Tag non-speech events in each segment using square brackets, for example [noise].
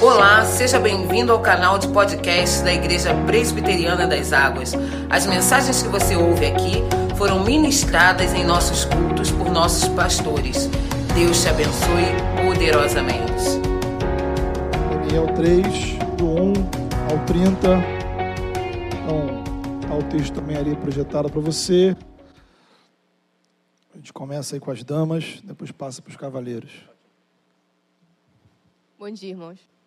Olá, seja bem-vindo ao canal de podcast da Igreja Presbiteriana das Águas. As mensagens que você ouve aqui foram ministradas em nossos cultos por nossos pastores. Deus te abençoe poderosamente. Daniel 3, do 1 ao 30. Então, tá o texto também ali projetado para você. A gente começa aí com as damas, depois passa para os cavaleiros. Bom dia, irmãos.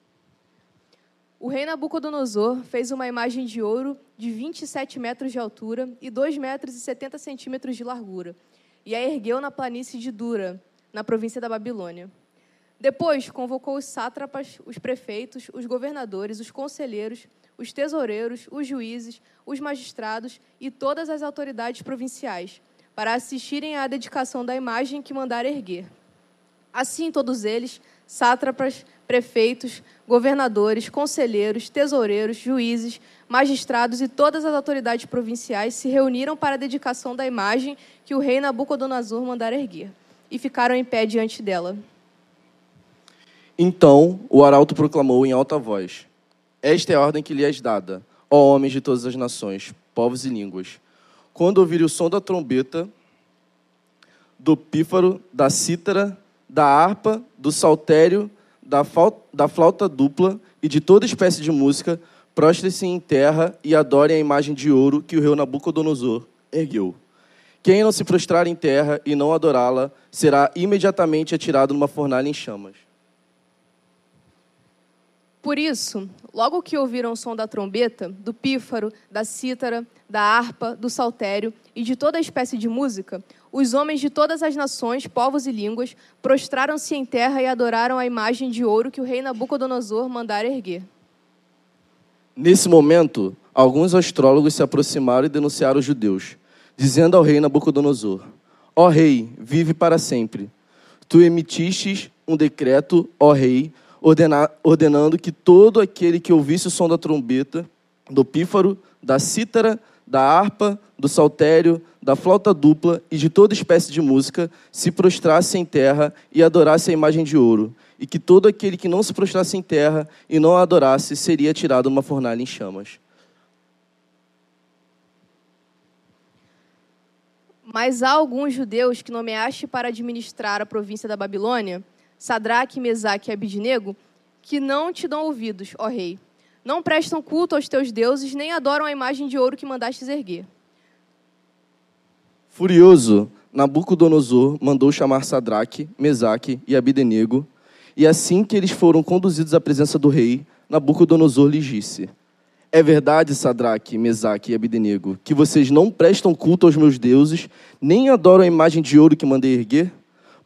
O rei Nabucodonosor fez uma imagem de ouro de 27 metros de altura e 2 metros e 70 centímetros de largura, e a ergueu na planície de Dura, na província da Babilônia. Depois convocou os sátrapas, os prefeitos, os governadores, os conselheiros, os tesoureiros, os juízes, os magistrados e todas as autoridades provinciais, para assistirem à dedicação da imagem que mandara erguer. Assim, todos eles, sátrapas, prefeitos, governadores, conselheiros, tesoureiros, juízes, magistrados e todas as autoridades provinciais se reuniram para a dedicação da imagem que o rei Nabucodonosor mandara erguer, e ficaram em pé diante dela. Então o arauto proclamou em alta voz: Esta é a ordem que lhe és dada, ó homens de todas as nações, povos e línguas. Quando ouvirem o som da trombeta, do pífaro, da cítara, da harpa, do saltério, da, da flauta dupla e de toda espécie de música, prostre-se em terra e adore a imagem de ouro que o rei Nabucodonosor ergueu. Quem não se prostrar em terra e não adorá-la, será imediatamente atirado numa fornalha em chamas. Por isso, logo que ouviram o som da trombeta, do pífaro, da cítara, da harpa, do saltério e de toda espécie de música, os homens de todas as nações, povos e línguas prostraram-se em terra e adoraram a imagem de ouro que o rei Nabucodonosor mandara erguer. Nesse momento, alguns astrólogos se aproximaram e denunciaram os judeus, dizendo ao rei Nabucodonosor: Ó rei, vive para sempre. Tu emitistes um decreto, ó rei, ordenando que todo aquele que ouvisse o som da trombeta, do pífaro, da cítara, da harpa, do saltério, da flauta dupla e de toda espécie de música, se prostrasse em terra e adorasse a imagem de ouro, e que todo aquele que não se prostrasse em terra e não a adorasse seria tirado uma fornalha em chamas. Mas há alguns judeus que nomeaste para administrar a província da Babilônia, Sadraque, Mesaque e Abidnego, que não te dão ouvidos, ó rei. Não prestam culto aos teus deuses, nem adoram a imagem de ouro que mandastes erguer. Furioso, Nabucodonosor mandou chamar Sadraque, Mesaque e Abidenego, e assim que eles foram conduzidos à presença do rei, Nabucodonosor lhes disse: É verdade, Sadraque, Mesaque e Abidenego, que vocês não prestam culto aos meus deuses, nem adoram a imagem de ouro que mandei erguer?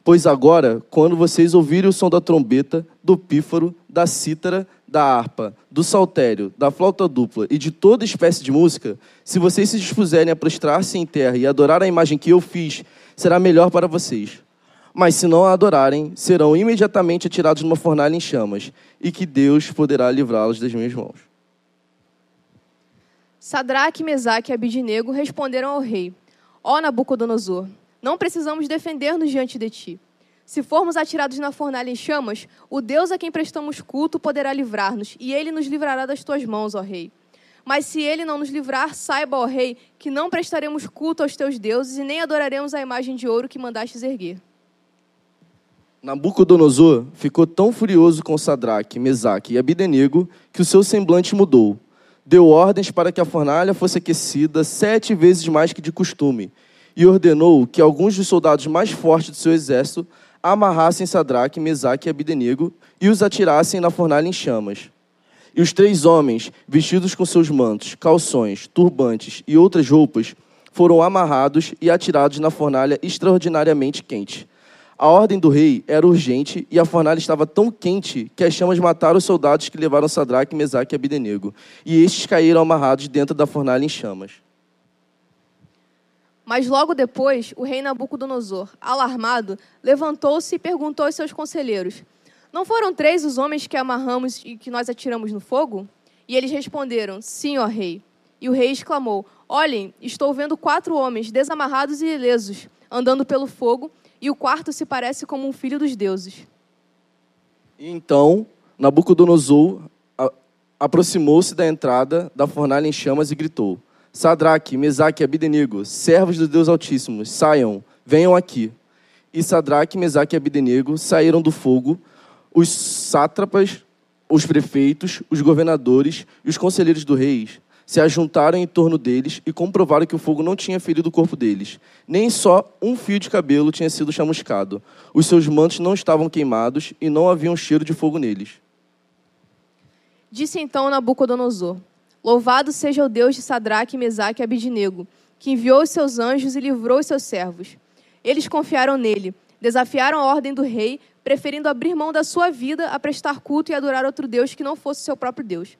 Pois agora, quando vocês ouvirem o som da trombeta, do pífaro, da cítara, da harpa, do saltério, da flauta dupla e de toda espécie de música, se vocês se dispuserem a prostrar-se em terra e adorar a imagem que eu fiz, será melhor para vocês. Mas se não a adorarem, serão imediatamente atirados numa fornalha em chamas, e que Deus poderá livrá-los das minhas mãos. Sadraque, Mesaque e Abidinego responderam ao rei: Ó Nabucodonosor, não precisamos defender-nos diante de ti. Se formos atirados na fornalha em chamas, o Deus a quem prestamos culto poderá livrar-nos, e ele nos livrará das tuas mãos, ó Rei. Mas se ele não nos livrar, saiba, ó Rei, que não prestaremos culto aos teus deuses e nem adoraremos a imagem de ouro que mandastes erguer. Nabucodonosor ficou tão furioso com Sadraque, Mesaque e Abidenego que o seu semblante mudou. Deu ordens para que a fornalha fosse aquecida sete vezes mais que de costume e ordenou que alguns dos soldados mais fortes do seu exército amarrassem Sadraque, Mesaque e Abidenego e os atirassem na fornalha em chamas. E os três homens, vestidos com seus mantos, calções, turbantes e outras roupas, foram amarrados e atirados na fornalha extraordinariamente quente. A ordem do rei era urgente e a fornalha estava tão quente que as chamas mataram os soldados que levaram Sadraque, Mesaque e Abidenego, e estes caíram amarrados dentro da fornalha em chamas. Mas logo depois, o rei Nabucodonosor, alarmado, levantou-se e perguntou aos seus conselheiros: Não foram três os homens que amarramos e que nós atiramos no fogo? E eles responderam: Sim, ó rei. E o rei exclamou: Olhem, estou vendo quatro homens desamarrados e ilesos, andando pelo fogo, e o quarto se parece como um filho dos deuses. Então Nabucodonosor aproximou-se da entrada da fornalha em chamas e gritou: Sadraque, Mesaque e Abidenego, servos do Deus Altíssimo, saiam, venham aqui. E Sadraque, Mesaque e Abidenego saíram do fogo, os sátrapas, os prefeitos, os governadores e os conselheiros do rei se ajuntaram em torno deles e comprovaram que o fogo não tinha ferido o corpo deles. Nem só um fio de cabelo tinha sido chamuscado. Os seus mantos não estavam queimados e não havia um cheiro de fogo neles. Disse então Nabucodonosor: Louvado seja o Deus de Sadraque, Mesaque e Abidinego, que enviou os seus anjos e livrou os seus servos. Eles confiaram nele, desafiaram a ordem do rei, preferindo abrir mão da sua vida a prestar culto e adorar outro Deus que não fosse seu próprio Deus.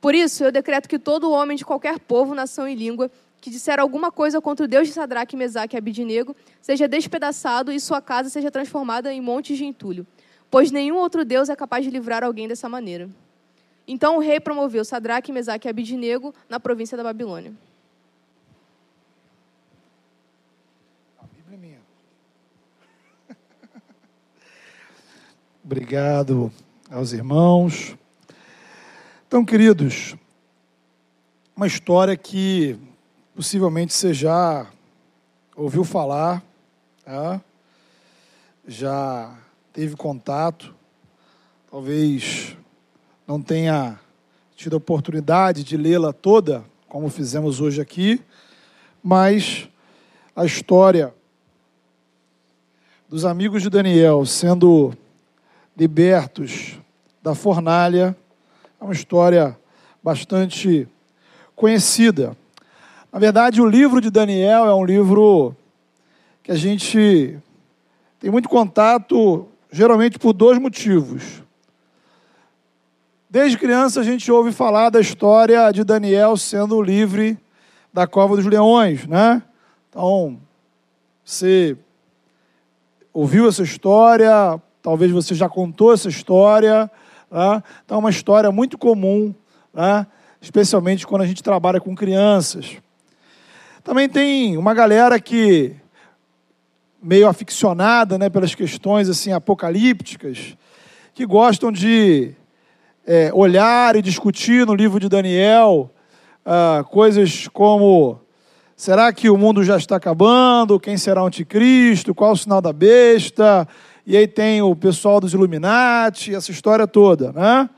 Por isso, eu decreto que todo homem de qualquer povo, nação e língua que disser alguma coisa contra o Deus de Sadraque, Mesaque e Abidinego seja despedaçado e sua casa seja transformada em montes de entulho, pois nenhum outro Deus é capaz de livrar alguém dessa maneira. Então o rei promoveu Sadraque, Mesaque e Abidinego na província da Babilônia. [laughs] Obrigado aos irmãos. Então, queridos, uma história que possivelmente você já ouviu falar, tá? já teve contato, talvez não tenha tido a oportunidade de lê-la toda, como fizemos hoje aqui, mas a história dos amigos de Daniel sendo libertos da fornalha é uma história bastante conhecida. Na verdade, o livro de Daniel é um livro que a gente tem muito contato, geralmente por dois motivos. Desde criança a gente ouve falar da história de Daniel sendo livre da cova dos leões, né? Então, você ouviu essa história, talvez você já contou essa história, Tá? Então, é uma história muito comum, tá? especialmente quando a gente trabalha com crianças. Também tem uma galera que, meio aficionada né, pelas questões assim apocalípticas, que gostam de é, olhar e discutir no livro de Daniel ah, coisas como será que o mundo já está acabando? Quem será o anticristo? Qual o sinal da besta? e aí tem o pessoal dos Illuminati, essa história toda, né?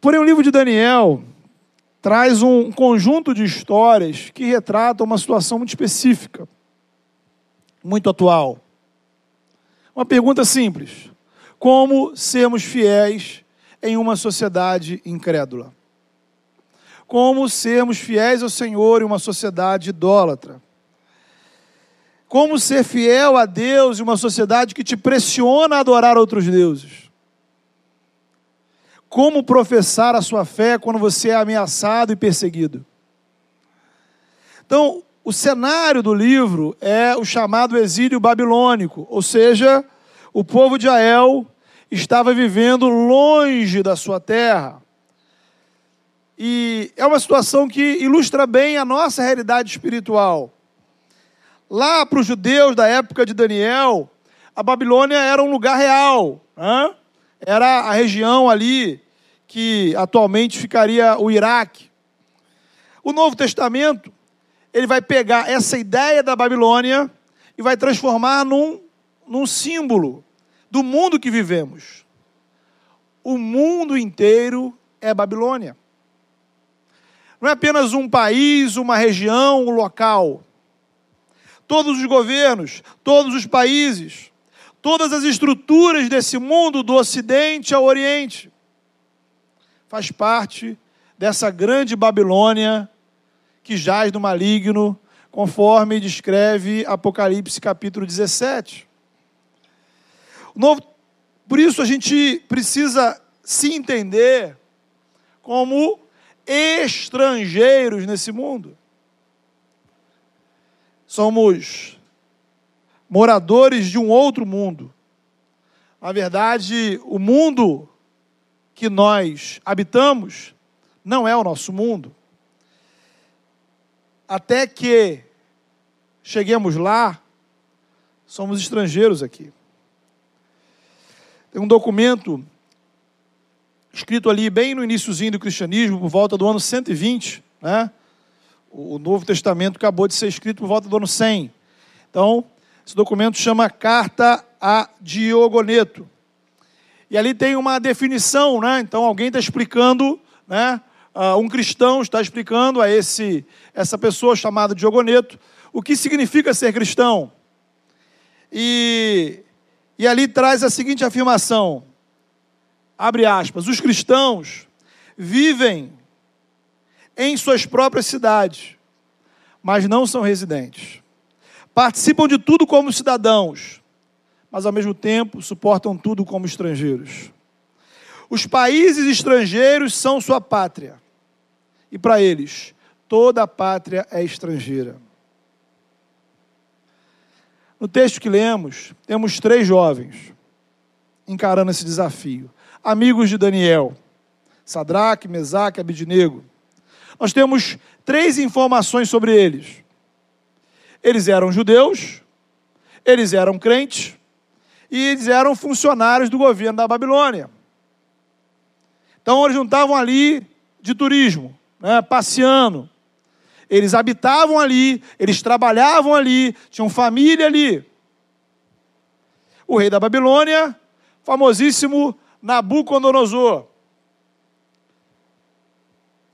Porém, o livro de Daniel traz um conjunto de histórias que retratam uma situação muito específica, muito atual. Uma pergunta simples: como sermos fiéis em uma sociedade incrédula? Como sermos fiéis ao Senhor em uma sociedade idólatra? Como ser fiel a Deus em uma sociedade que te pressiona a adorar outros deuses? Como professar a sua fé quando você é ameaçado e perseguido? Então, o cenário do livro é o chamado exílio babilônico, ou seja, o povo de Israel estava vivendo longe da sua terra. E é uma situação que ilustra bem a nossa realidade espiritual. Lá para os judeus da época de Daniel, a Babilônia era um lugar real. Era a região ali que atualmente ficaria o Iraque. O Novo Testamento, ele vai pegar essa ideia da Babilônia e vai transformar num, num símbolo do mundo que vivemos. O mundo inteiro é Babilônia. Não é apenas um país, uma região, um local todos os governos, todos os países, todas as estruturas desse mundo, do Ocidente ao Oriente. Faz parte dessa grande Babilônia que jaz no maligno, conforme descreve Apocalipse capítulo 17. Novo, por isso a gente precisa se entender como estrangeiros nesse mundo somos moradores de um outro mundo. Na verdade, o mundo que nós habitamos não é o nosso mundo. Até que cheguemos lá, somos estrangeiros aqui. Tem um documento escrito ali bem no iníciozinho do cristianismo, por volta do ano 120, né? O Novo Testamento acabou de ser escrito por volta do ano 100. Então, esse documento chama Carta a Diogoneto. E ali tem uma definição, né? Então, alguém está explicando, né? Uh, um cristão está explicando a esse, essa pessoa chamada Diogoneto o que significa ser cristão. E, e ali traz a seguinte afirmação: abre aspas, os cristãos vivem em suas próprias cidades, mas não são residentes. Participam de tudo como cidadãos, mas ao mesmo tempo suportam tudo como estrangeiros. Os países estrangeiros são sua pátria, e para eles, toda a pátria é estrangeira. No texto que lemos, temos três jovens encarando esse desafio amigos de Daniel, Sadraque, Mesaque, Abidnego. Nós temos três informações sobre eles. Eles eram judeus, eles eram crentes e eles eram funcionários do governo da Babilônia. Então eles não estavam ali de turismo, né, passeando. Eles habitavam ali, eles trabalhavam ali, tinham família ali. O rei da Babilônia, famosíssimo Nabucodonosor.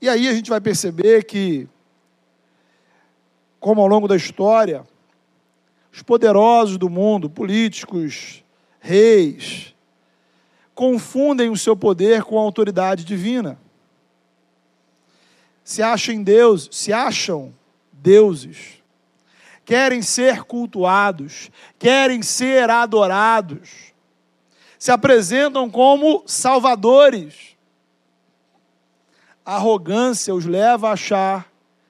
E aí a gente vai perceber que, como ao longo da história, os poderosos do mundo, políticos, reis, confundem o seu poder com a autoridade divina. Se acham Deus, se acham deuses. Querem ser cultuados, querem ser adorados se apresentam como salvadores. A arrogância os leva a achar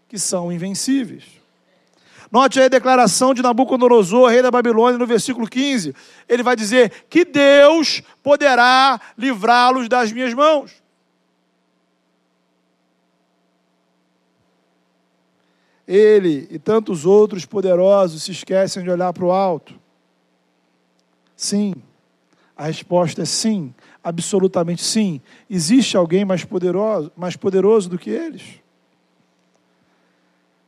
que são invencíveis. Note aí a declaração de Nabucodonosor, rei da Babilônia, no versículo 15. Ele vai dizer que Deus poderá livrá-los das minhas mãos. Ele e tantos outros poderosos se esquecem de olhar para o alto. Sim, a resposta é sim, absolutamente sim. Existe alguém mais poderoso, mais poderoso do que eles?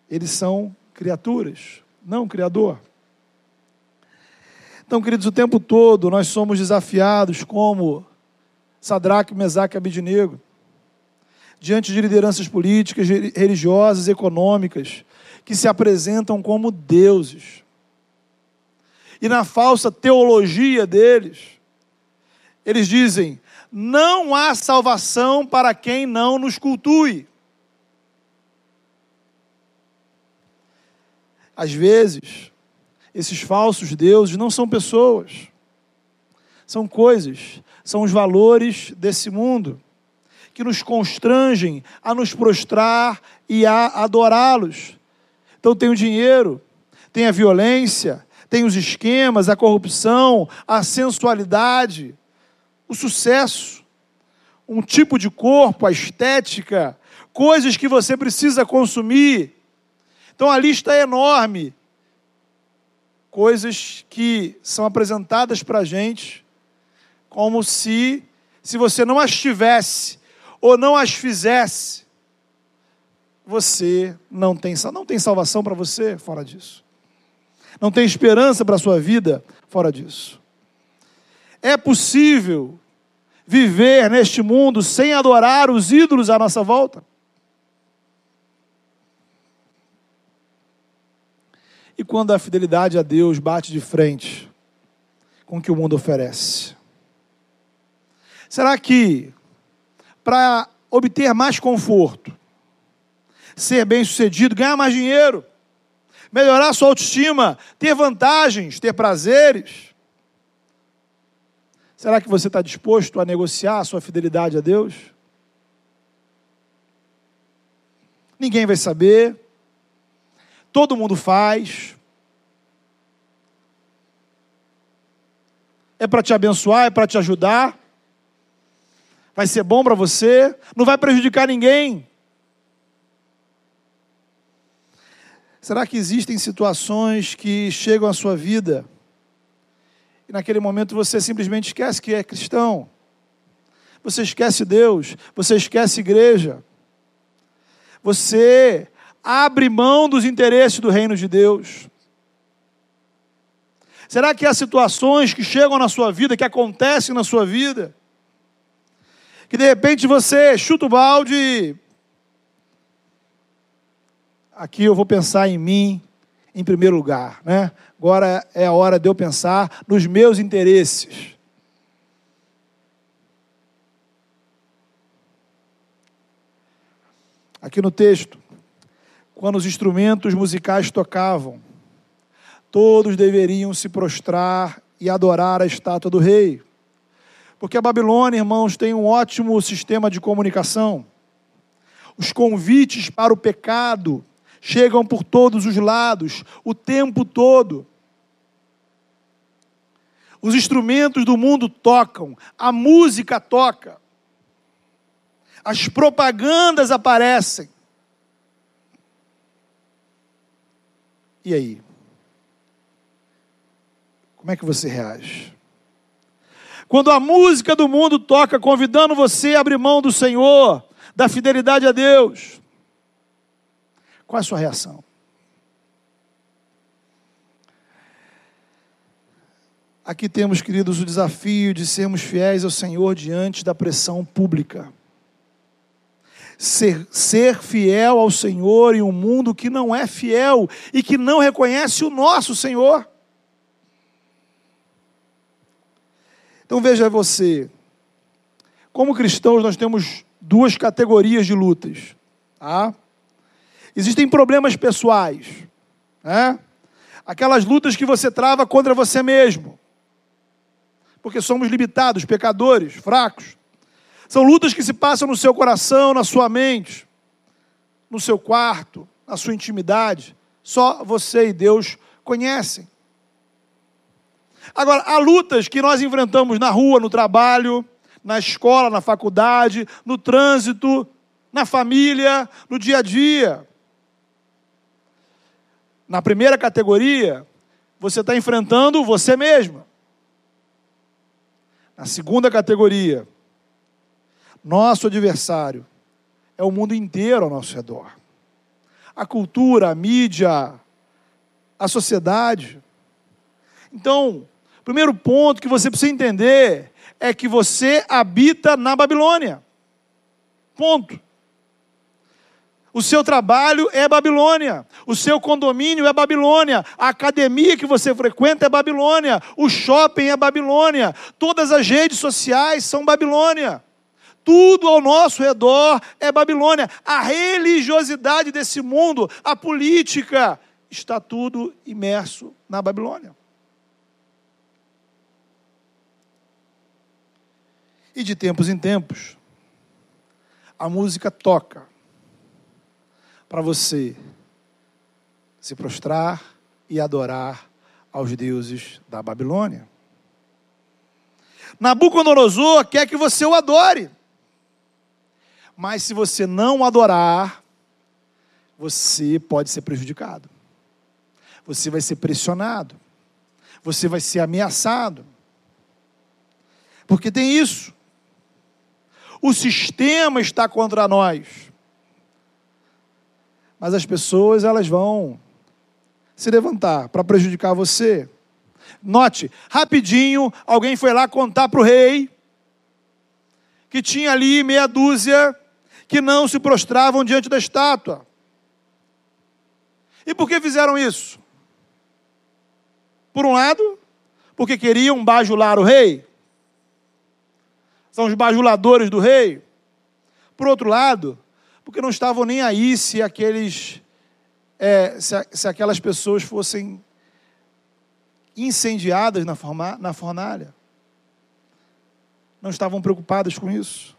Eles são criaturas, não criador. Então, queridos, o tempo todo nós somos desafiados como Sadraque, Mesaque e Abidnego, diante de lideranças políticas, religiosas, econômicas, que se apresentam como deuses. E na falsa teologia deles, eles dizem: não há salvação para quem não nos cultue. Às vezes, esses falsos deuses não são pessoas, são coisas, são os valores desse mundo que nos constrangem a nos prostrar e a adorá-los. Então, tem o dinheiro, tem a violência, tem os esquemas, a corrupção, a sensualidade, o sucesso, um tipo de corpo, a estética, coisas que você precisa consumir. Então a lista é enorme. Coisas que são apresentadas para a gente como se, se você não as tivesse ou não as fizesse, você não tem, não tem salvação para você fora disso. Não tem esperança para a sua vida fora disso. É possível viver neste mundo sem adorar os ídolos à nossa volta? E quando a fidelidade a Deus bate de frente com o que o mundo oferece? Será que para obter mais conforto, ser bem-sucedido, ganhar mais dinheiro, melhorar sua autoestima, ter vantagens, ter prazeres, Será que você está disposto a negociar a sua fidelidade a Deus? Ninguém vai saber. Todo mundo faz. É para te abençoar, é para te ajudar. Vai ser bom para você, não vai prejudicar ninguém. Será que existem situações que chegam à sua vida E naquele momento você simplesmente esquece que é cristão. Você esquece Deus, você esquece igreja. Você abre mão dos interesses do reino de Deus. Será que há situações que chegam na sua vida, que acontecem na sua vida, que de repente você chuta o balde. Aqui eu vou pensar em mim em primeiro lugar, né? Agora é a hora de eu pensar nos meus interesses. Aqui no texto, quando os instrumentos musicais tocavam, todos deveriam se prostrar e adorar a estátua do rei. Porque a Babilônia, irmãos, tem um ótimo sistema de comunicação. Os convites para o pecado chegam por todos os lados, o tempo todo. Os instrumentos do mundo tocam, a música toca, as propagandas aparecem. E aí? Como é que você reage? Quando a música do mundo toca convidando você a abrir mão do Senhor, da fidelidade a Deus, qual é a sua reação? Aqui temos, queridos, o desafio de sermos fiéis ao Senhor diante da pressão pública. Ser, ser fiel ao Senhor em um mundo que não é fiel e que não reconhece o nosso Senhor. Então veja você, como cristãos nós temos duas categorias de lutas. Tá? Existem problemas pessoais, né? aquelas lutas que você trava contra você mesmo, porque somos limitados, pecadores, fracos. São lutas que se passam no seu coração, na sua mente, no seu quarto, na sua intimidade. Só você e Deus conhecem. Agora, há lutas que nós enfrentamos na rua, no trabalho, na escola, na faculdade, no trânsito, na família, no dia a dia. Na primeira categoria, você está enfrentando você mesma. Na segunda categoria, nosso adversário é o mundo inteiro ao nosso redor. A cultura, a mídia, a sociedade. Então, o primeiro ponto que você precisa entender é que você habita na Babilônia. Ponto. O seu trabalho é Babilônia, o seu condomínio é Babilônia, a academia que você frequenta é Babilônia, o shopping é Babilônia, todas as redes sociais são Babilônia. Tudo ao nosso redor é Babilônia. A religiosidade desse mundo, a política, está tudo imerso na Babilônia. E de tempos em tempos, a música toca para você se prostrar e adorar aos deuses da Babilônia. Nabucodonosor quer que você o adore. Mas se você não adorar, você pode ser prejudicado. Você vai ser pressionado. Você vai ser ameaçado. Porque tem isso. O sistema está contra nós. Mas as pessoas, elas vão se levantar para prejudicar você. Note, rapidinho, alguém foi lá contar para o rei que tinha ali meia dúzia que não se prostravam diante da estátua. E por que fizeram isso? Por um lado, porque queriam bajular o rei são os bajuladores do rei. Por outro lado, porque não estavam nem aí se aqueles, é, se, se, aquelas pessoas fossem incendiadas na, forma, na fornalha. Não estavam preocupadas com isso.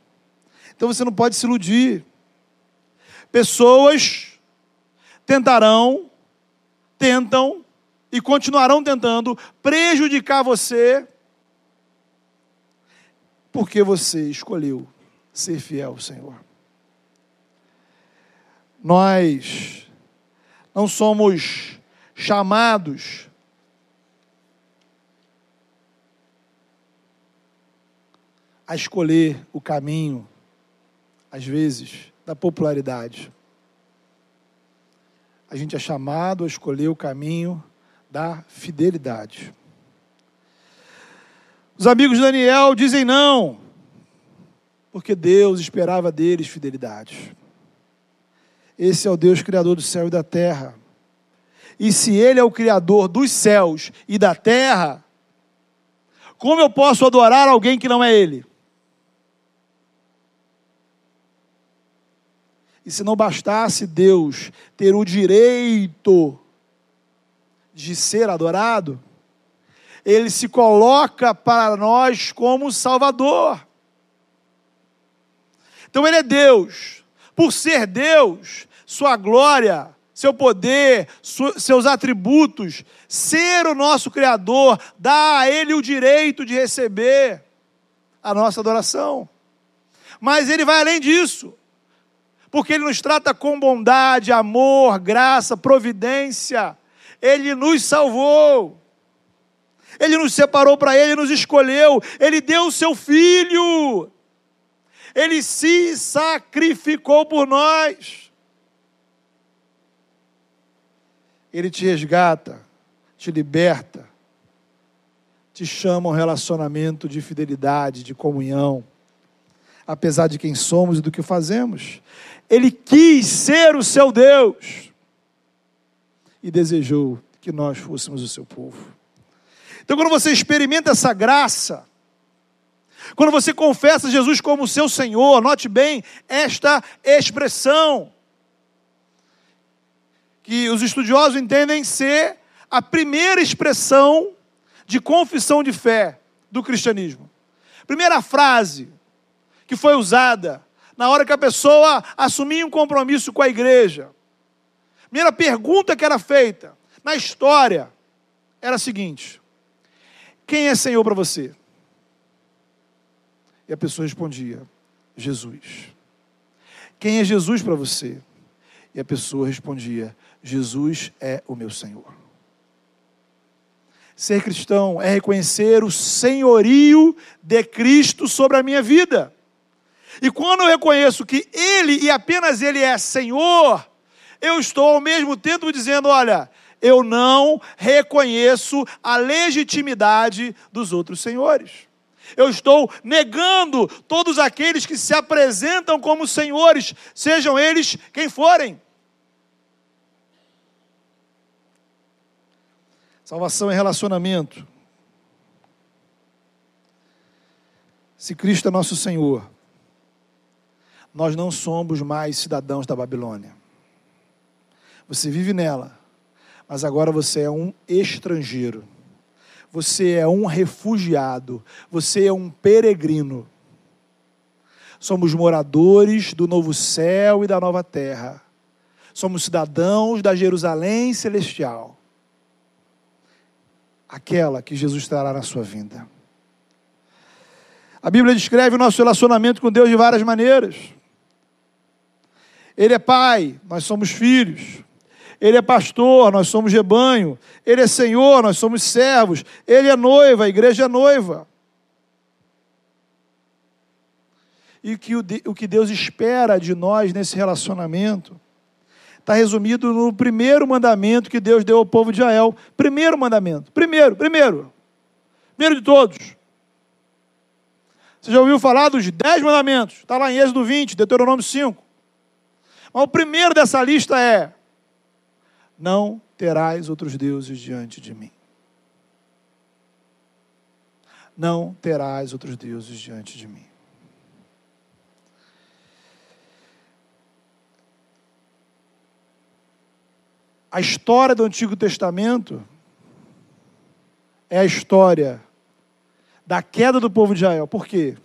Então você não pode se iludir. Pessoas tentarão, tentam e continuarão tentando prejudicar você porque você escolheu ser fiel ao Senhor. Nós não somos chamados a escolher o caminho, às vezes, da popularidade. A gente é chamado a escolher o caminho da fidelidade. Os amigos de Daniel dizem não, porque Deus esperava deles fidelidade. Esse é o Deus criador do céu e da terra. E se Ele é o criador dos céus e da terra, como eu posso adorar alguém que não é Ele? E se não bastasse Deus ter o direito de ser adorado, Ele se coloca para nós como Salvador. Então Ele é Deus. Por ser Deus, Sua glória, seu poder, seus atributos, ser o nosso Criador, dá a Ele o direito de receber a nossa adoração. Mas Ele vai além disso, porque Ele nos trata com bondade, amor, graça, providência. Ele nos salvou. Ele nos separou para Ele, nos escolheu. Ele deu o seu Filho. Ele se sacrificou por nós. Ele te resgata, te liberta, te chama a um relacionamento de fidelidade, de comunhão, apesar de quem somos e do que fazemos. Ele quis ser o seu Deus e desejou que nós fôssemos o seu povo. Então, quando você experimenta essa graça, quando você confessa Jesus como seu Senhor, note bem esta expressão que os estudiosos entendem ser a primeira expressão de confissão de fé do cristianismo. Primeira frase que foi usada na hora que a pessoa assumia um compromisso com a igreja. Primeira pergunta que era feita na história era a seguinte: Quem é Senhor para você? E a pessoa respondia: Jesus. Quem é Jesus para você? E a pessoa respondia: Jesus é o meu Senhor. Ser cristão é reconhecer o senhorio de Cristo sobre a minha vida. E quando eu reconheço que Ele e apenas Ele é Senhor, eu estou ao mesmo tempo dizendo: olha, eu não reconheço a legitimidade dos outros senhores. Eu estou negando todos aqueles que se apresentam como senhores, sejam eles quem forem. Salvação é relacionamento. Se Cristo é nosso Senhor, nós não somos mais cidadãos da Babilônia. Você vive nela, mas agora você é um estrangeiro. Você é um refugiado. Você é um peregrino. Somos moradores do novo céu e da nova terra. Somos cidadãos da Jerusalém celestial aquela que Jesus trará na sua vinda. A Bíblia descreve o nosso relacionamento com Deus de várias maneiras. Ele é pai, nós somos filhos. Ele é pastor, nós somos rebanho. Ele é senhor, nós somos servos. Ele é noiva, a igreja é noiva. E que o que Deus espera de nós nesse relacionamento está resumido no primeiro mandamento que Deus deu ao povo de Israel. Primeiro mandamento. Primeiro, primeiro. Primeiro de todos. Você já ouviu falar dos dez mandamentos? Está lá em Êxodo 20, Deuteronômio 5. Mas o primeiro dessa lista é: Não terás outros deuses diante de mim. Não terás outros deuses diante de mim. A história do Antigo Testamento é a história da queda do povo de Israel. Por quê?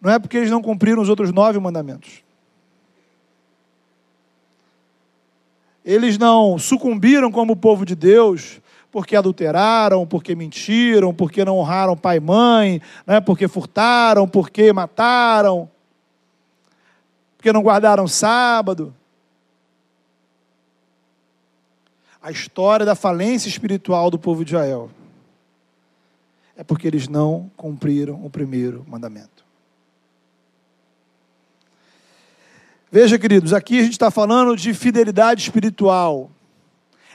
Não é porque eles não cumpriram os outros nove mandamentos. Eles não sucumbiram como o povo de Deus porque adulteraram, porque mentiram, porque não honraram pai e mãe, né? porque furtaram, porque mataram porque não guardaram sábado. A história da falência espiritual do povo de Israel É porque eles não cumpriram o primeiro mandamento. Veja, queridos, aqui a gente está falando de fidelidade espiritual.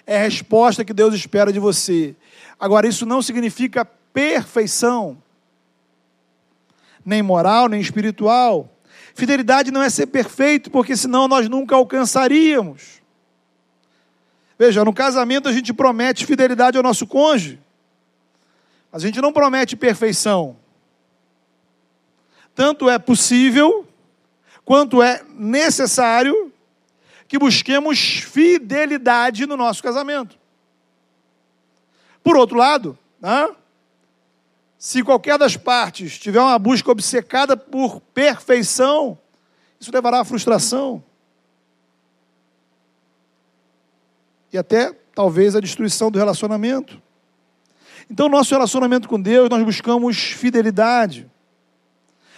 É a resposta que Deus espera de você. Agora, isso não significa perfeição, nem moral, nem espiritual. Fidelidade não é ser perfeito, porque senão nós nunca alcançaríamos. Veja, no casamento a gente promete fidelidade ao nosso cônjuge, mas a gente não promete perfeição. Tanto é possível quanto é necessário que busquemos fidelidade no nosso casamento. Por outro lado, né, se qualquer das partes tiver uma busca obcecada por perfeição, isso levará à frustração. E até talvez à destruição do relacionamento. Então, nosso relacionamento com Deus, nós buscamos fidelidade.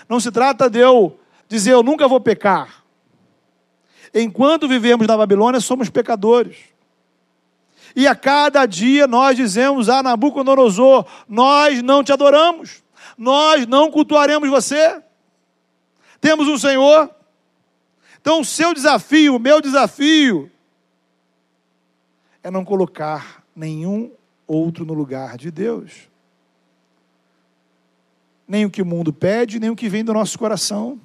Não se trata de eu dizer eu nunca vou pecar. Enquanto vivemos na Babilônia, somos pecadores. E a cada dia nós dizemos a Nabucodonosor: Nós não te adoramos, nós não cultuaremos você. Temos um Senhor. Então, o seu desafio, o meu desafio, é não colocar nenhum outro no lugar de Deus. Nem o que o mundo pede, nem o que vem do nosso coração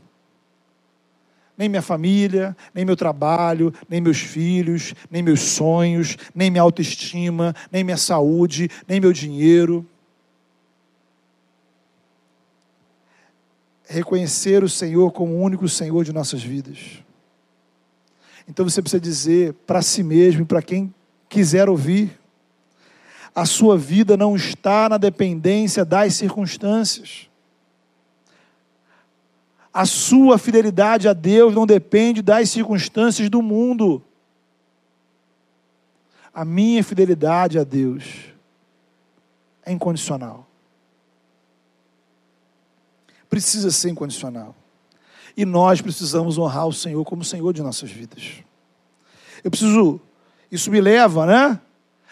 nem minha família, nem meu trabalho, nem meus filhos, nem meus sonhos, nem minha autoestima, nem minha saúde, nem meu dinheiro. Reconhecer o Senhor como o único Senhor de nossas vidas. Então você precisa dizer para si mesmo e para quem quiser ouvir: a sua vida não está na dependência das circunstâncias. A sua fidelidade a Deus não depende das circunstâncias do mundo. A minha fidelidade a Deus é incondicional. Precisa ser incondicional. E nós precisamos honrar o Senhor como Senhor de nossas vidas. Eu preciso, isso me leva, né?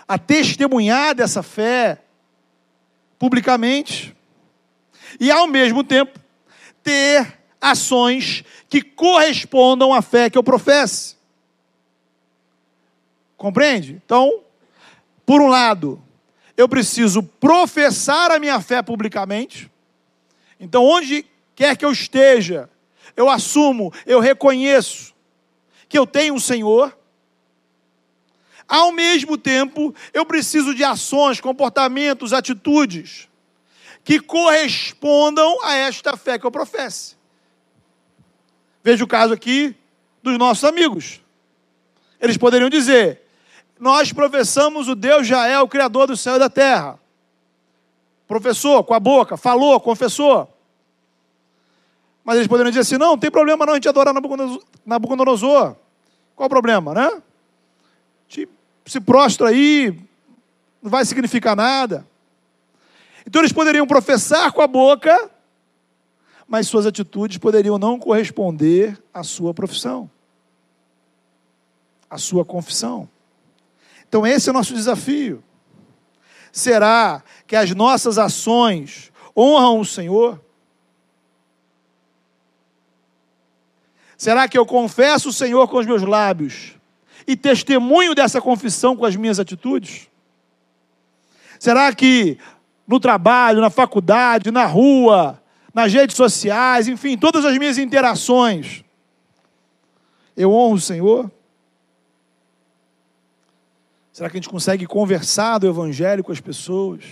A testemunhar dessa fé publicamente. E ao mesmo tempo, ter ações que correspondam à fé que eu professe. Compreende? Então, por um lado, eu preciso professar a minha fé publicamente. Então, onde quer que eu esteja, eu assumo, eu reconheço que eu tenho um Senhor. Ao mesmo tempo, eu preciso de ações, comportamentos, atitudes que correspondam a esta fé que eu professe. Veja o caso aqui dos nossos amigos. Eles poderiam dizer: Nós professamos o Deus Jael, o Criador do céu e da terra. Professor, com a boca, falou, confessou. Mas eles poderiam dizer assim: Não, não tem problema não a gente adorar Nabucodonosor. Qual o problema, né? Se prostra aí, não vai significar nada. Então eles poderiam professar com a boca, mas suas atitudes poderiam não corresponder à sua profissão, à sua confissão. Então, esse é o nosso desafio. Será que as nossas ações honram o Senhor? Será que eu confesso o Senhor com os meus lábios e testemunho dessa confissão com as minhas atitudes? Será que no trabalho, na faculdade, na rua, nas redes sociais, enfim, todas as minhas interações. Eu honro o Senhor? Será que a gente consegue conversar do Evangelho com as pessoas?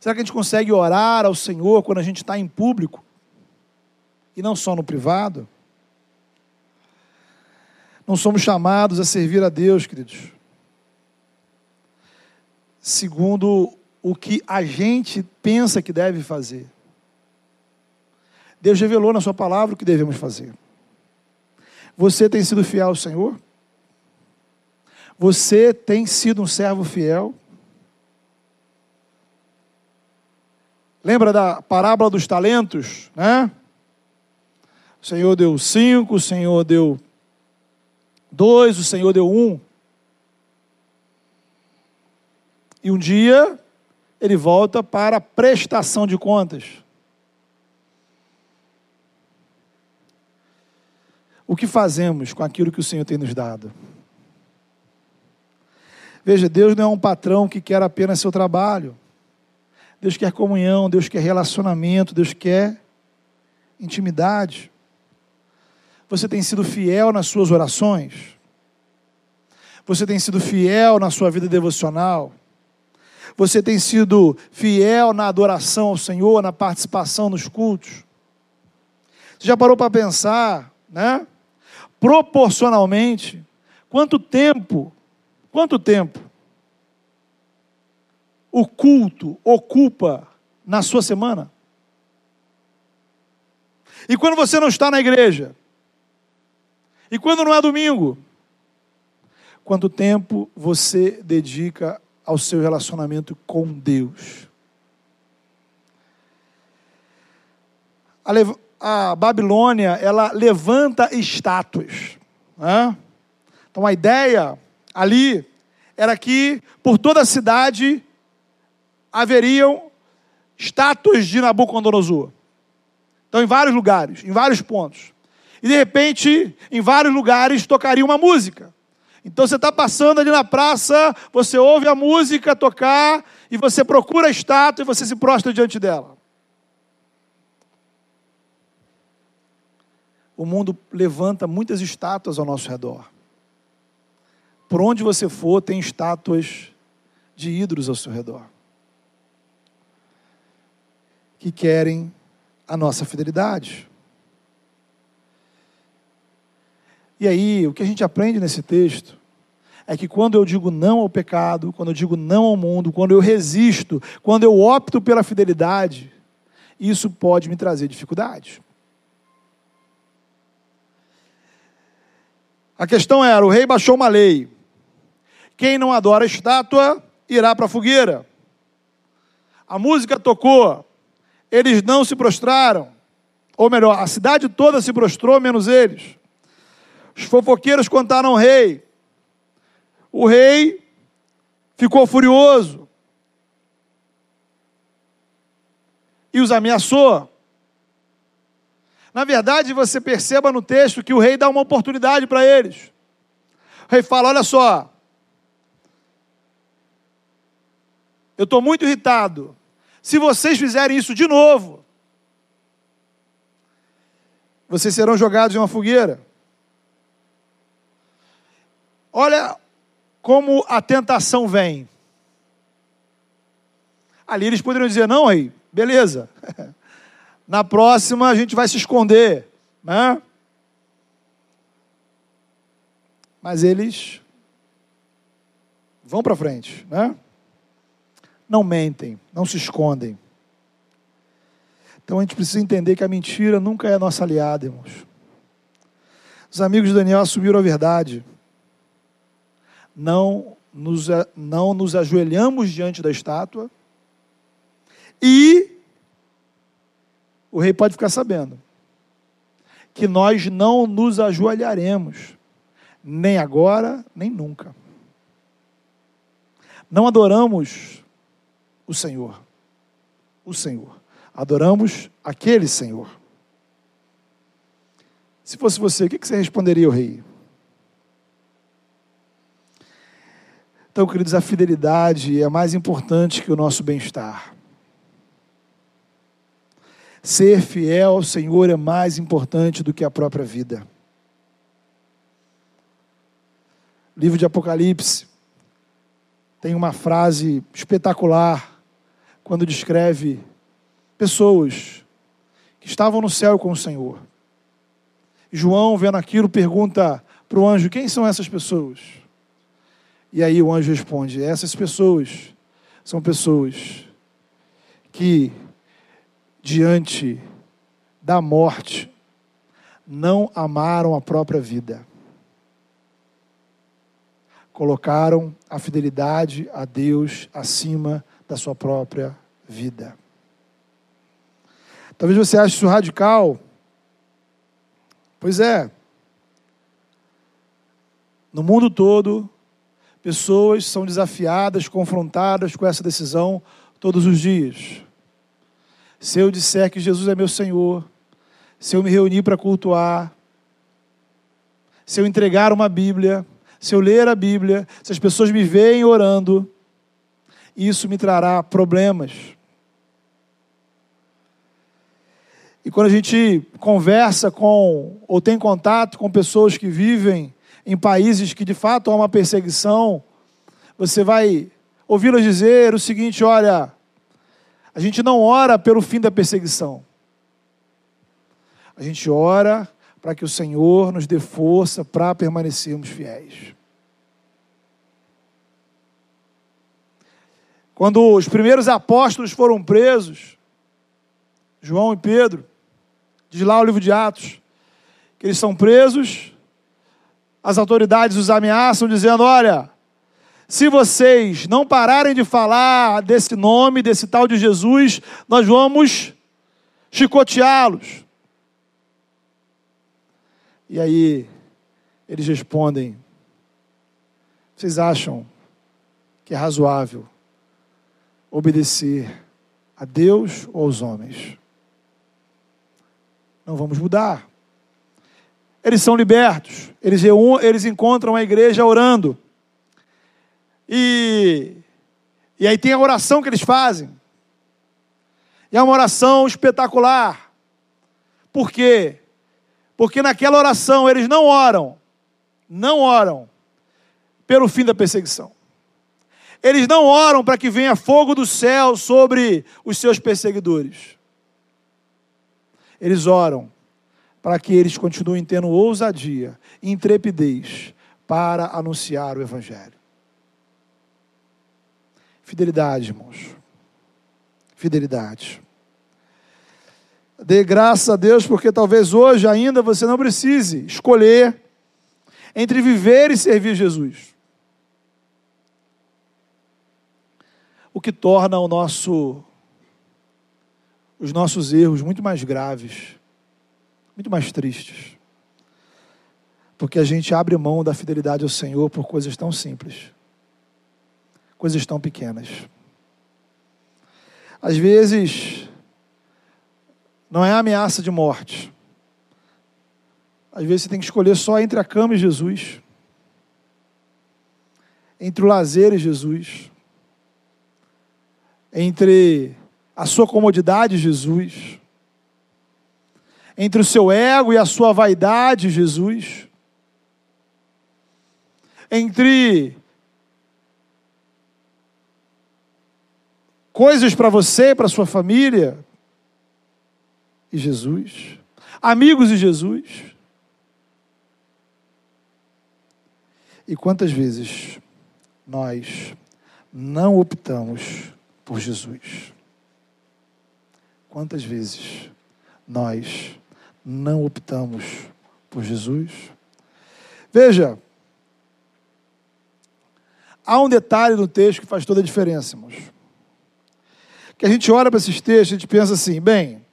Será que a gente consegue orar ao Senhor quando a gente está em público e não só no privado? Não somos chamados a servir a Deus, queridos, segundo o que a gente pensa que deve fazer. Deus revelou na Sua palavra o que devemos fazer. Você tem sido fiel ao Senhor? Você tem sido um servo fiel? Lembra da parábola dos talentos, né? O Senhor deu cinco, o Senhor deu dois, o Senhor deu um. E um dia ele volta para a prestação de contas. O que fazemos com aquilo que o Senhor tem nos dado? Veja, Deus não é um patrão que quer apenas seu trabalho. Deus quer comunhão, Deus quer relacionamento, Deus quer intimidade. Você tem sido fiel nas suas orações? Você tem sido fiel na sua vida devocional? Você tem sido fiel na adoração ao Senhor, na participação nos cultos? Você já parou para pensar, né? Proporcionalmente, quanto tempo, quanto tempo o culto ocupa na sua semana? E quando você não está na igreja? E quando não é domingo? Quanto tempo você dedica ao seu relacionamento com Deus? A, Babilônia, ela levanta estátuas. Né? Então a ideia ali era que por toda a cidade haveriam estátuas de Nabucodonosor. Então, em vários lugares, em vários pontos. E de repente, em vários lugares, tocaria uma música. Então você está passando ali na praça, você ouve a música tocar, e você procura a estátua e você se prostra diante dela. O mundo levanta muitas estátuas ao nosso redor. Por onde você for, tem estátuas de ídolos ao seu redor. Que querem a nossa fidelidade. E aí, o que a gente aprende nesse texto é que quando eu digo não ao pecado, quando eu digo não ao mundo, quando eu resisto, quando eu opto pela fidelidade, isso pode me trazer dificuldades. A questão era: o rei baixou uma lei. Quem não adora a estátua irá para a fogueira. A música tocou, eles não se prostraram. Ou melhor, a cidade toda se prostrou, menos eles. Os fofoqueiros contaram ao rei. O rei ficou furioso e os ameaçou. Na verdade, você perceba no texto que o rei dá uma oportunidade para eles. O rei fala: Olha só, eu estou muito irritado. Se vocês fizerem isso de novo, vocês serão jogados em uma fogueira. Olha como a tentação vem. Ali eles poderiam dizer: não, rei, beleza. [laughs] Na próxima a gente vai se esconder, né? Mas eles vão para frente, né? não mentem, não se escondem. Então a gente precisa entender que a mentira nunca é nossa aliada, irmãos. Os amigos de Daniel assumiram a verdade. Não nos, não nos ajoelhamos diante da estátua. E o rei pode ficar sabendo que nós não nos ajoelharemos, nem agora, nem nunca. Não adoramos o Senhor. O Senhor. Adoramos aquele Senhor. Se fosse você, o que você responderia ao rei? Então, queridos, a fidelidade é mais importante que o nosso bem-estar. Ser fiel ao Senhor é mais importante do que a própria vida. Livro de Apocalipse tem uma frase espetacular quando descreve pessoas que estavam no céu com o Senhor. João, vendo aquilo, pergunta para o anjo: quem são essas pessoas? E aí o anjo responde: essas pessoas são pessoas que, diante da morte, não amaram a própria vida. Colocaram a fidelidade a Deus acima da sua própria vida. Talvez você ache isso radical. Pois é. No mundo todo, pessoas são desafiadas, confrontadas com essa decisão todos os dias. Se eu disser que Jesus é meu Senhor, se eu me reunir para cultuar, se eu entregar uma Bíblia, se eu ler a Bíblia, se as pessoas me veem orando, isso me trará problemas. E quando a gente conversa com, ou tem contato com pessoas que vivem em países que de fato há uma perseguição, você vai ouvi-las dizer o seguinte: olha, a gente não ora pelo fim da perseguição, a gente ora para que o Senhor nos dê força para permanecermos fiéis. Quando os primeiros apóstolos foram presos, João e Pedro, diz lá o livro de Atos, que eles são presos, as autoridades os ameaçam, dizendo: Olha, se vocês não pararem de falar desse nome, desse tal de Jesus, nós vamos chicoteá-los. E aí, eles respondem: Vocês acham que é razoável obedecer a Deus ou aos homens? Não vamos mudar. Eles são libertos, eles, eles encontram a igreja orando. E, e aí tem a oração que eles fazem. E é uma oração espetacular. Por quê? Porque naquela oração eles não oram, não oram pelo fim da perseguição. Eles não oram para que venha fogo do céu sobre os seus perseguidores. Eles oram para que eles continuem tendo ousadia, intrepidez para anunciar o Evangelho. Fidelidade, irmãos. Fidelidade. Dê graças a Deus, porque talvez hoje ainda você não precise escolher entre viver e servir Jesus. O que torna o nosso os nossos erros muito mais graves, muito mais tristes. Porque a gente abre mão da fidelidade ao Senhor por coisas tão simples, coisas tão pequenas. Às vezes, não é ameaça de morte. Às vezes você tem que escolher só entre a cama e Jesus, entre o lazer e Jesus, entre a sua comodidade, Jesus, entre o seu ego e a sua vaidade, Jesus, entre coisas para você e para sua família e Jesus, amigos e Jesus. E quantas vezes nós não optamos por Jesus? Quantas vezes nós não optamos por Jesus? Veja, há um detalhe no texto que faz toda a diferença, irmãos. Que a gente olha para esses textos e a gente pensa assim, bem,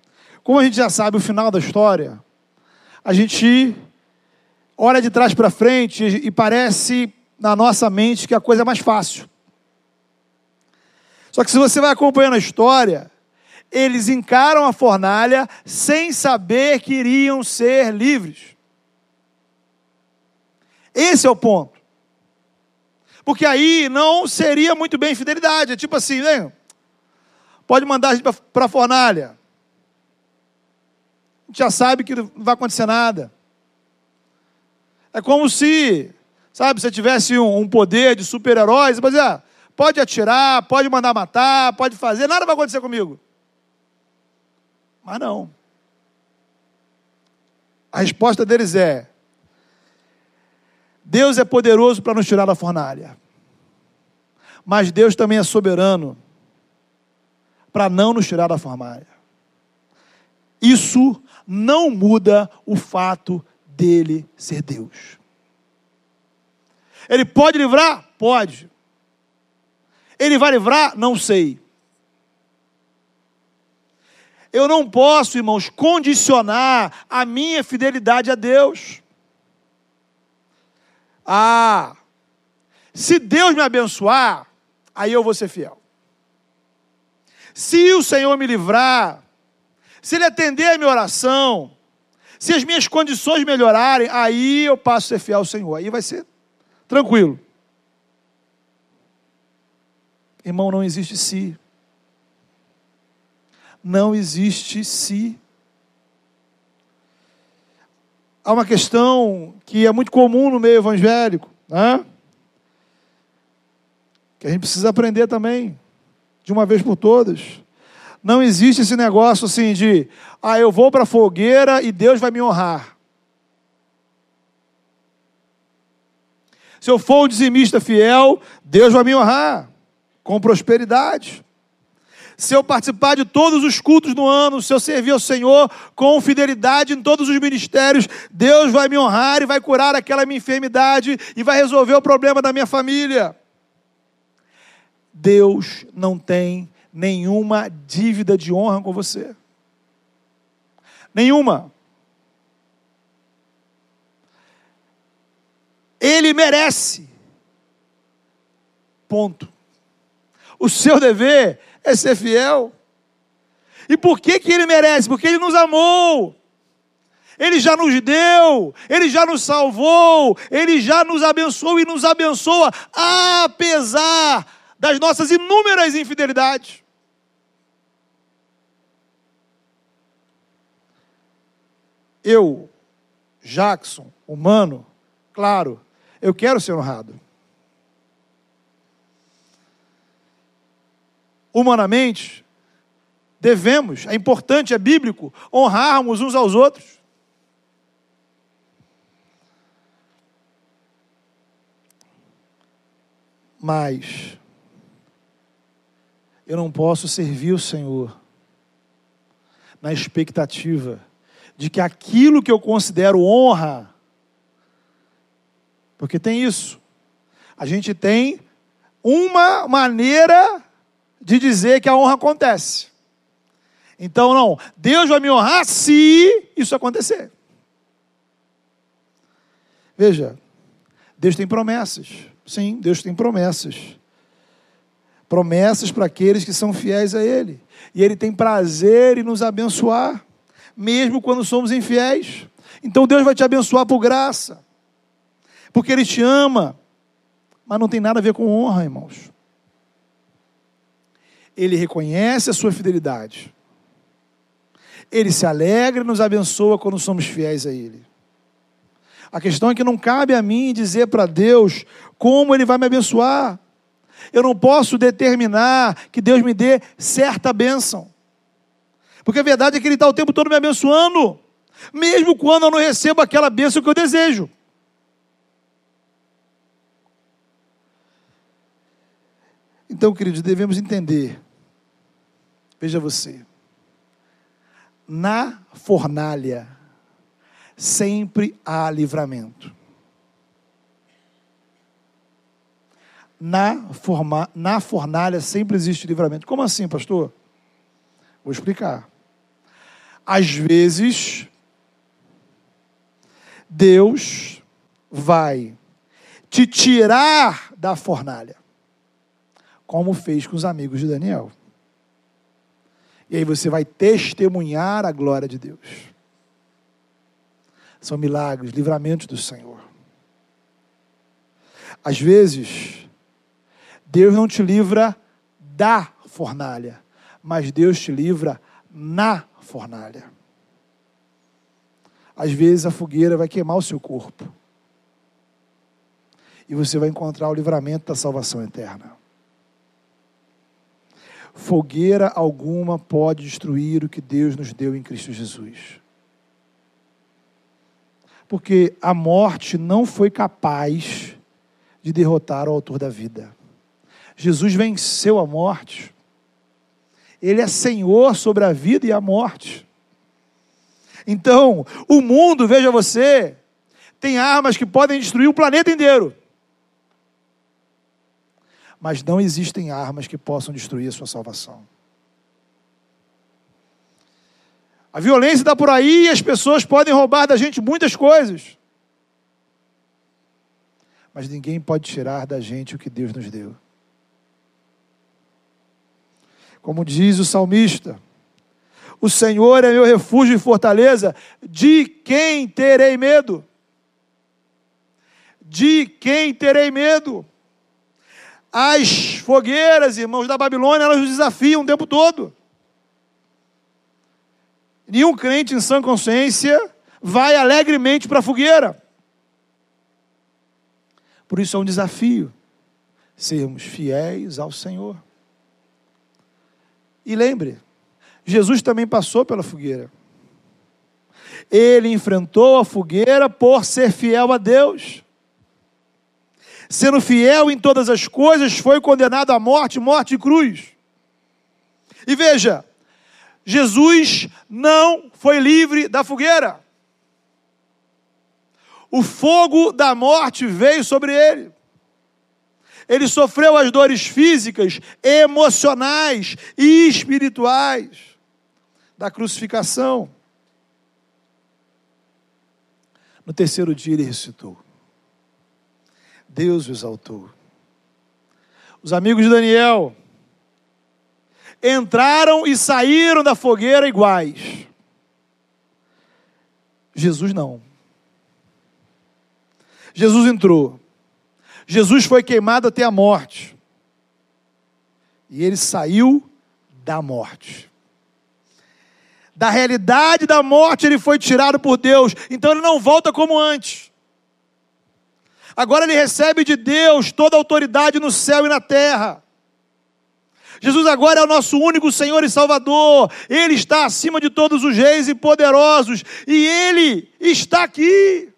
como a gente já sabe o final da história, a gente olha de trás para frente e parece na nossa mente que a coisa é mais fácil. Só que se você vai acompanhando a história, eles encaram a fornalha sem saber que iriam ser livres. Esse é o ponto. Porque aí não seria muito bem fidelidade. É tipo assim, né? Pode mandar a gente para a fornalha. A gente já sabe que não vai acontecer nada. É como se, sabe, você tivesse um, um poder de super-heróis, mas é, pode atirar, pode mandar matar, pode fazer, nada vai acontecer comigo. Mas não. A resposta deles é: Deus é poderoso para nos tirar da fornalha. Mas Deus também é soberano para não nos tirar da fornalha. Isso não muda o fato dele ser Deus. Ele pode livrar? Pode. Ele vai livrar? Não sei. Eu não posso, irmãos, condicionar a minha fidelidade a Deus. Ah, se Deus me abençoar, aí eu vou ser fiel. Se o Senhor me livrar, se Ele atender a minha oração, se as minhas condições melhorarem, aí eu passo a ser fiel ao Senhor. Aí vai ser tranquilo. Irmão, não existe se. Não existe se. Há uma questão que é muito comum no meio evangélico, né? que a gente precisa aprender também, de uma vez por todas. Não existe esse negócio assim de, ah, eu vou para a fogueira e Deus vai me honrar. Se eu for um dizimista fiel, Deus vai me honrar com prosperidade. Se eu participar de todos os cultos no ano, se eu servir ao Senhor com fidelidade em todos os ministérios, Deus vai me honrar e vai curar aquela minha enfermidade e vai resolver o problema da minha família. Deus não tem nenhuma dívida de honra com você. Nenhuma. Ele merece. Ponto. O seu dever é ser fiel. E por que, que ele merece? Porque ele nos amou. Ele já nos deu, Ele já nos salvou, Ele já nos abençoou e nos abençoa, apesar das nossas inúmeras infidelidades. Eu, Jackson, humano, claro, eu quero ser honrado. humanamente, devemos, é importante, é bíblico, honrarmos uns aos outros. Mas eu não posso servir o Senhor na expectativa de que aquilo que eu considero honra, porque tem isso, a gente tem uma maneira de dizer que a honra acontece. Então, não, Deus vai me honrar se isso acontecer. Veja, Deus tem promessas. Sim, Deus tem promessas. Promessas para aqueles que são fiéis a Ele. E Ele tem prazer em nos abençoar, mesmo quando somos infiéis. Então Deus vai te abençoar por graça, porque Ele te ama. Mas não tem nada a ver com honra, irmãos ele reconhece a sua fidelidade. Ele se alegra e nos abençoa quando somos fiéis a Ele. A questão é que não cabe a mim dizer para Deus como Ele vai me abençoar. Eu não posso determinar que Deus me dê certa bênção. Porque a verdade é que Ele está o tempo todo me abençoando, mesmo quando eu não recebo aquela bênção que eu desejo. Então, queridos, devemos entender Veja você. Na fornalha sempre há livramento. Na, forma, na fornalha sempre existe livramento. Como assim, pastor? Vou explicar. Às vezes, Deus vai te tirar da fornalha, como fez com os amigos de Daniel. E aí você vai testemunhar a glória de Deus. São milagres, livramentos do Senhor. Às vezes, Deus não te livra da fornalha, mas Deus te livra na fornalha. Às vezes a fogueira vai queimar o seu corpo. E você vai encontrar o livramento da salvação eterna. Fogueira alguma pode destruir o que Deus nos deu em Cristo Jesus. Porque a morte não foi capaz de derrotar o autor da vida. Jesus venceu a morte. Ele é Senhor sobre a vida e a morte. Então, o mundo, veja você, tem armas que podem destruir o planeta inteiro mas não existem armas que possam destruir a sua salvação. A violência está por aí e as pessoas podem roubar da gente muitas coisas. Mas ninguém pode tirar da gente o que Deus nos deu. Como diz o salmista: O Senhor é meu refúgio e fortaleza, de quem terei medo? De quem terei medo? As fogueiras, irmãos, da Babilônia, elas nos desafiam o tempo todo. Nenhum crente em sã consciência vai alegremente para a fogueira. Por isso é um desafio sermos fiéis ao Senhor. E lembre, Jesus também passou pela fogueira. Ele enfrentou a fogueira por ser fiel a Deus. Sendo fiel em todas as coisas, foi condenado à morte, morte e cruz. E veja, Jesus não foi livre da fogueira o fogo da morte veio sobre ele. Ele sofreu as dores físicas, emocionais e espirituais da crucificação. No terceiro dia ele ressuscitou. Deus o exaltou. Os amigos de Daniel entraram e saíram da fogueira iguais. Jesus não. Jesus entrou. Jesus foi queimado até a morte. E ele saiu da morte. Da realidade da morte ele foi tirado por Deus. Então ele não volta como antes. Agora ele recebe de Deus toda a autoridade no céu e na terra. Jesus agora é o nosso único Senhor e Salvador. Ele está acima de todos os reis e poderosos. E ele está aqui.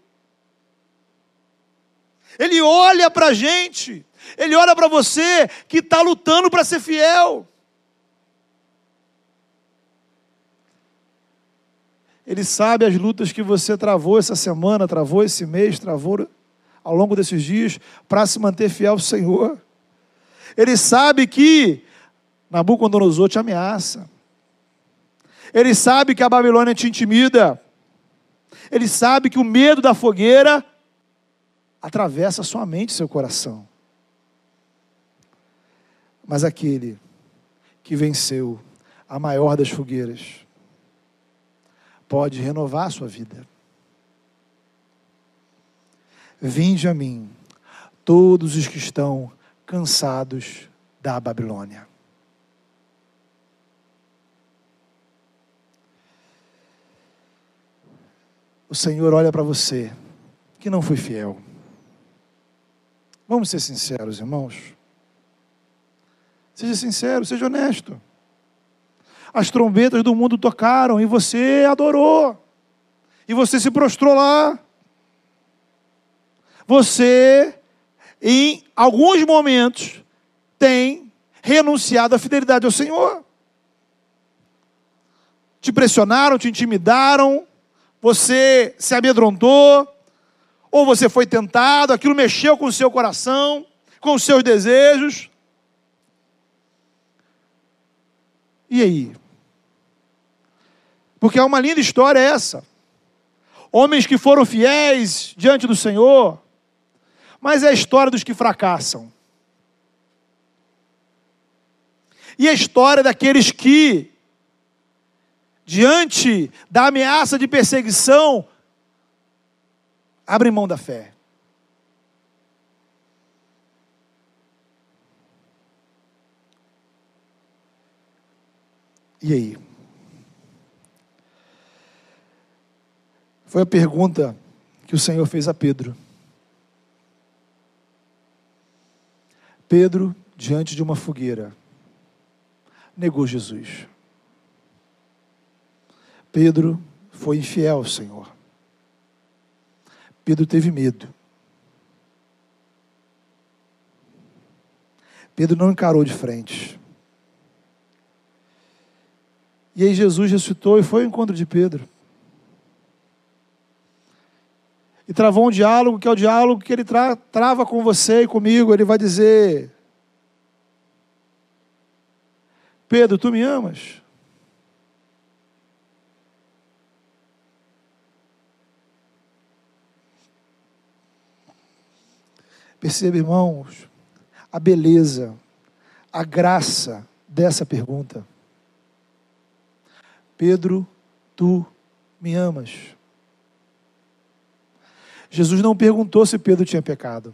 Ele olha para a gente, ele olha para você que está lutando para ser fiel. Ele sabe as lutas que você travou essa semana, travou esse mês, travou ao longo desses dias para se manter fiel ao Senhor. Ele sabe que Nabucodonosor te ameaça. Ele sabe que a Babilônia te intimida. Ele sabe que o medo da fogueira atravessa sua mente, seu coração. Mas aquele que venceu a maior das fogueiras pode renovar a sua vida. Vinde a mim, todos os que estão cansados da Babilônia. O Senhor olha para você que não foi fiel. Vamos ser sinceros, irmãos. Seja sincero, seja honesto. As trombetas do mundo tocaram e você adorou. E você se prostrou lá. Você, em alguns momentos, tem renunciado à fidelidade ao Senhor. Te pressionaram, te intimidaram, você se amedrontou, ou você foi tentado, aquilo mexeu com o seu coração, com os seus desejos. E aí? Porque é uma linda história essa. Homens que foram fiéis diante do Senhor, mas é a história dos que fracassam. E a história daqueles que, diante da ameaça de perseguição, Abre mão da fé. E aí? Foi a pergunta que o Senhor fez a Pedro. Pedro, diante de uma fogueira, negou Jesus. Pedro foi infiel ao Senhor. Pedro teve medo. Pedro não encarou de frente. E aí Jesus ressuscitou e foi ao encontro de Pedro. E travou um diálogo, que é o diálogo que ele tra trava com você e comigo. Ele vai dizer: Pedro, tu me amas? Perceba, irmãos, a beleza, a graça dessa pergunta: Pedro, tu me amas? Jesus não perguntou se Pedro tinha pecado.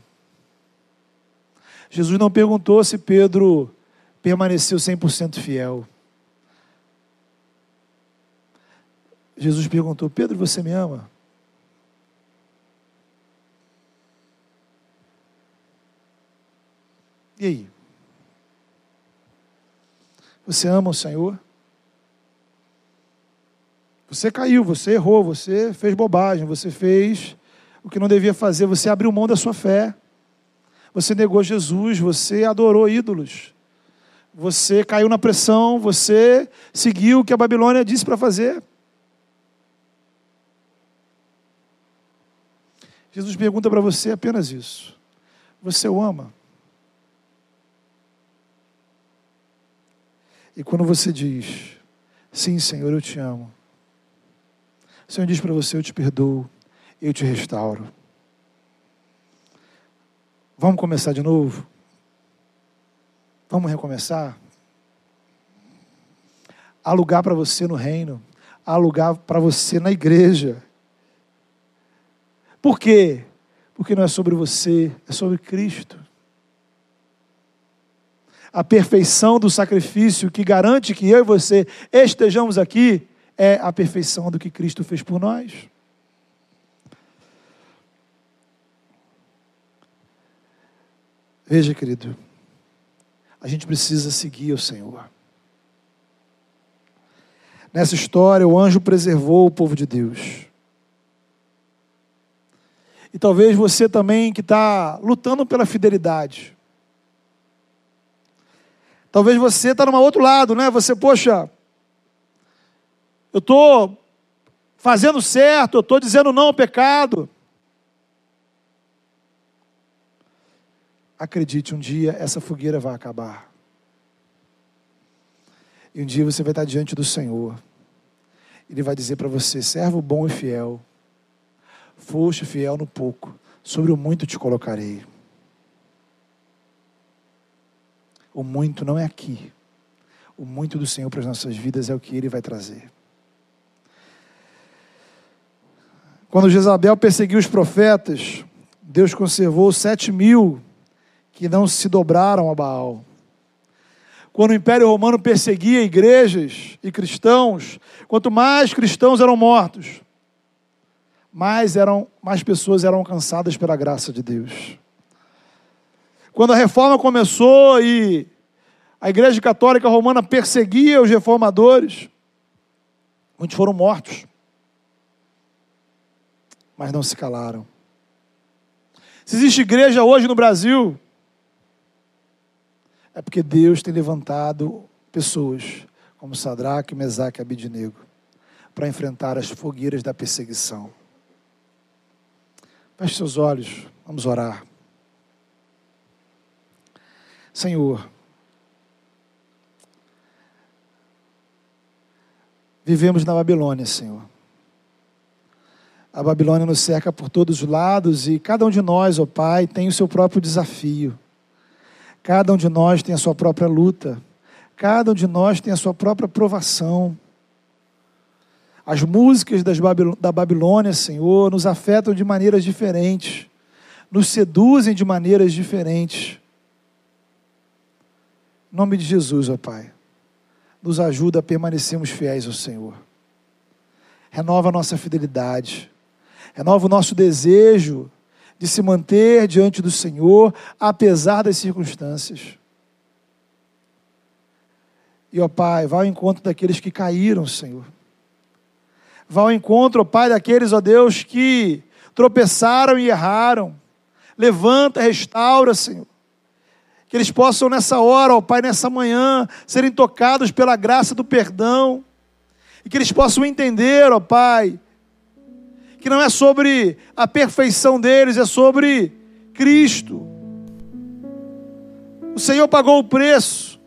Jesus não perguntou se Pedro permaneceu 100% fiel. Jesus perguntou: Pedro, você me ama? E aí? Você ama o Senhor? Você caiu, você errou, você fez bobagem, você fez o que não devia fazer, você abriu mão da sua fé. Você negou Jesus, você adorou ídolos. Você caiu na pressão, você seguiu o que a Babilônia disse para fazer. Jesus pergunta para você apenas isso: Você o ama? E quando você diz, Sim, Senhor, eu te amo, o Senhor diz para você: Eu te perdoo, eu te restauro. Vamos começar de novo? Vamos recomeçar? Há lugar para você no reino, há lugar para você na igreja. Por quê? Porque não é sobre você, é sobre Cristo. A perfeição do sacrifício que garante que eu e você estejamos aqui é a perfeição do que Cristo fez por nós. Veja, querido, a gente precisa seguir o Senhor. Nessa história, o anjo preservou o povo de Deus. E talvez você também que está lutando pela fidelidade. Talvez você está numa outro lado, né? Você, poxa, eu estou fazendo certo, eu estou dizendo não ao pecado. Acredite, um dia essa fogueira vai acabar. E um dia você vai estar diante do Senhor. Ele vai dizer para você: servo bom e fiel, foste fiel no pouco, sobre o muito te colocarei. O muito não é aqui. O muito do Senhor para as nossas vidas é o que Ele vai trazer. Quando Jezabel perseguiu os profetas, Deus conservou sete mil que não se dobraram a Baal. Quando o Império Romano perseguia igrejas e cristãos, quanto mais cristãos eram mortos, mais, eram, mais pessoas eram alcançadas pela graça de Deus. Quando a reforma começou e a Igreja Católica Romana perseguia os reformadores, muitos foram mortos, mas não se calaram. Se existe igreja hoje no Brasil, é porque Deus tem levantado pessoas como Sadraque, Mesaque e Abidinego para enfrentar as fogueiras da perseguição. Feche seus olhos, vamos orar. Senhor, vivemos na Babilônia, Senhor. A Babilônia nos cerca por todos os lados e cada um de nós, ó Pai, tem o seu próprio desafio. Cada um de nós tem a sua própria luta. Cada um de nós tem a sua própria provação. As músicas da Babilônia, Senhor, nos afetam de maneiras diferentes, nos seduzem de maneiras diferentes. Em nome de Jesus, ó Pai, nos ajuda a permanecermos fiéis ao Senhor. Renova a nossa fidelidade, renova o nosso desejo de se manter diante do Senhor, apesar das circunstâncias. E, ó Pai, vá ao encontro daqueles que caíram, Senhor Vá ao encontro, ó Pai, daqueles, ó Deus, que tropeçaram e erraram. Levanta, restaura, Senhor. Que eles possam nessa hora, ó Pai, nessa manhã, serem tocados pela graça do perdão. E que eles possam entender, ó Pai, que não é sobre a perfeição deles, é sobre Cristo. O Senhor pagou o preço.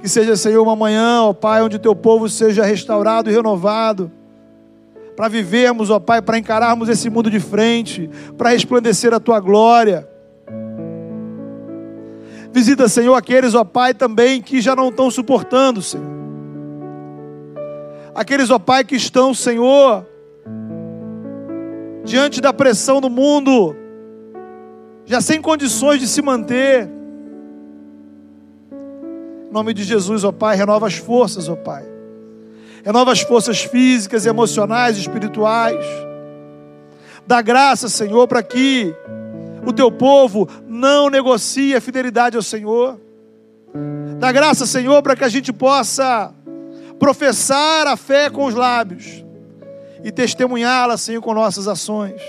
Que seja, Senhor, uma manhã, ó Pai, onde o teu povo seja restaurado e renovado. Para vivermos, ó Pai, para encararmos esse mundo de frente, para resplandecer a tua glória. Visita, Senhor, aqueles, ó Pai, também que já não estão suportando, Senhor. Aqueles, ó Pai, que estão, Senhor, diante da pressão do mundo, já sem condições de se manter. Em nome de Jesus, ó Pai, renova as forças, ó Pai. Renova as forças físicas, emocionais, espirituais. Dá graça, Senhor, para que o teu povo não negocie a fidelidade ao Senhor. Dá graça, Senhor, para que a gente possa professar a fé com os lábios e testemunhá-la, Senhor, com nossas ações.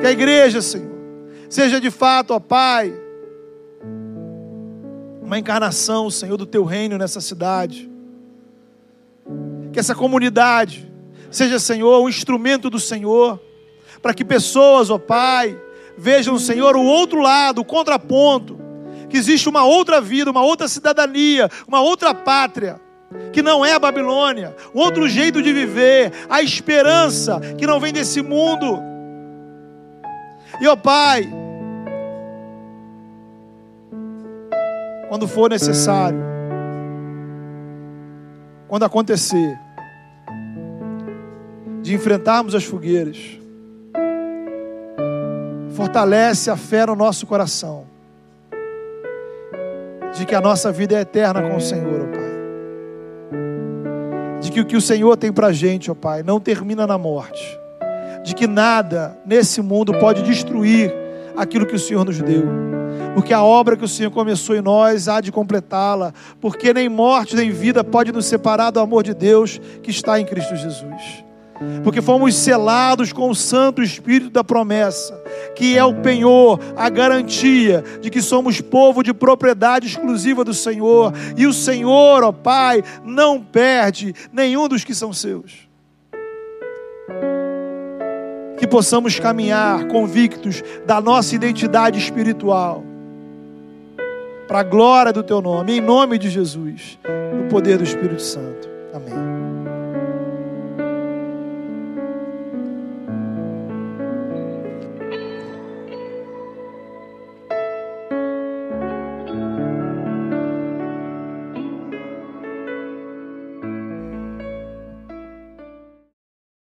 Que a igreja, Senhor, seja de fato, ó Pai, uma encarnação, Senhor, do teu reino nessa cidade. Que essa comunidade seja, Senhor, um instrumento do Senhor para que pessoas, ó Pai, vejam, Senhor, o outro lado, o contraponto, que existe uma outra vida, uma outra cidadania, uma outra pátria, que não é a Babilônia, um outro jeito de viver, a esperança que não vem desse mundo. E ó Pai, quando for necessário, quando acontecer, de enfrentarmos as fogueiras, fortalece a fé no nosso coração, de que a nossa vida é eterna com o Senhor, ó Pai. De que o que o Senhor tem para a gente, ó Pai, não termina na morte. De que nada nesse mundo pode destruir aquilo que o Senhor nos deu. Porque a obra que o Senhor começou em nós há de completá-la. Porque nem morte nem vida pode nos separar do amor de Deus que está em Cristo Jesus porque fomos selados com o Santo Espírito da promessa, que é o penhor, a garantia de que somos povo de propriedade exclusiva do Senhor, e o Senhor, ó Pai, não perde nenhum dos que são seus. Que possamos caminhar convictos da nossa identidade espiritual, para a glória do Teu nome, em nome de Jesus, no poder do Espírito Santo. Amém.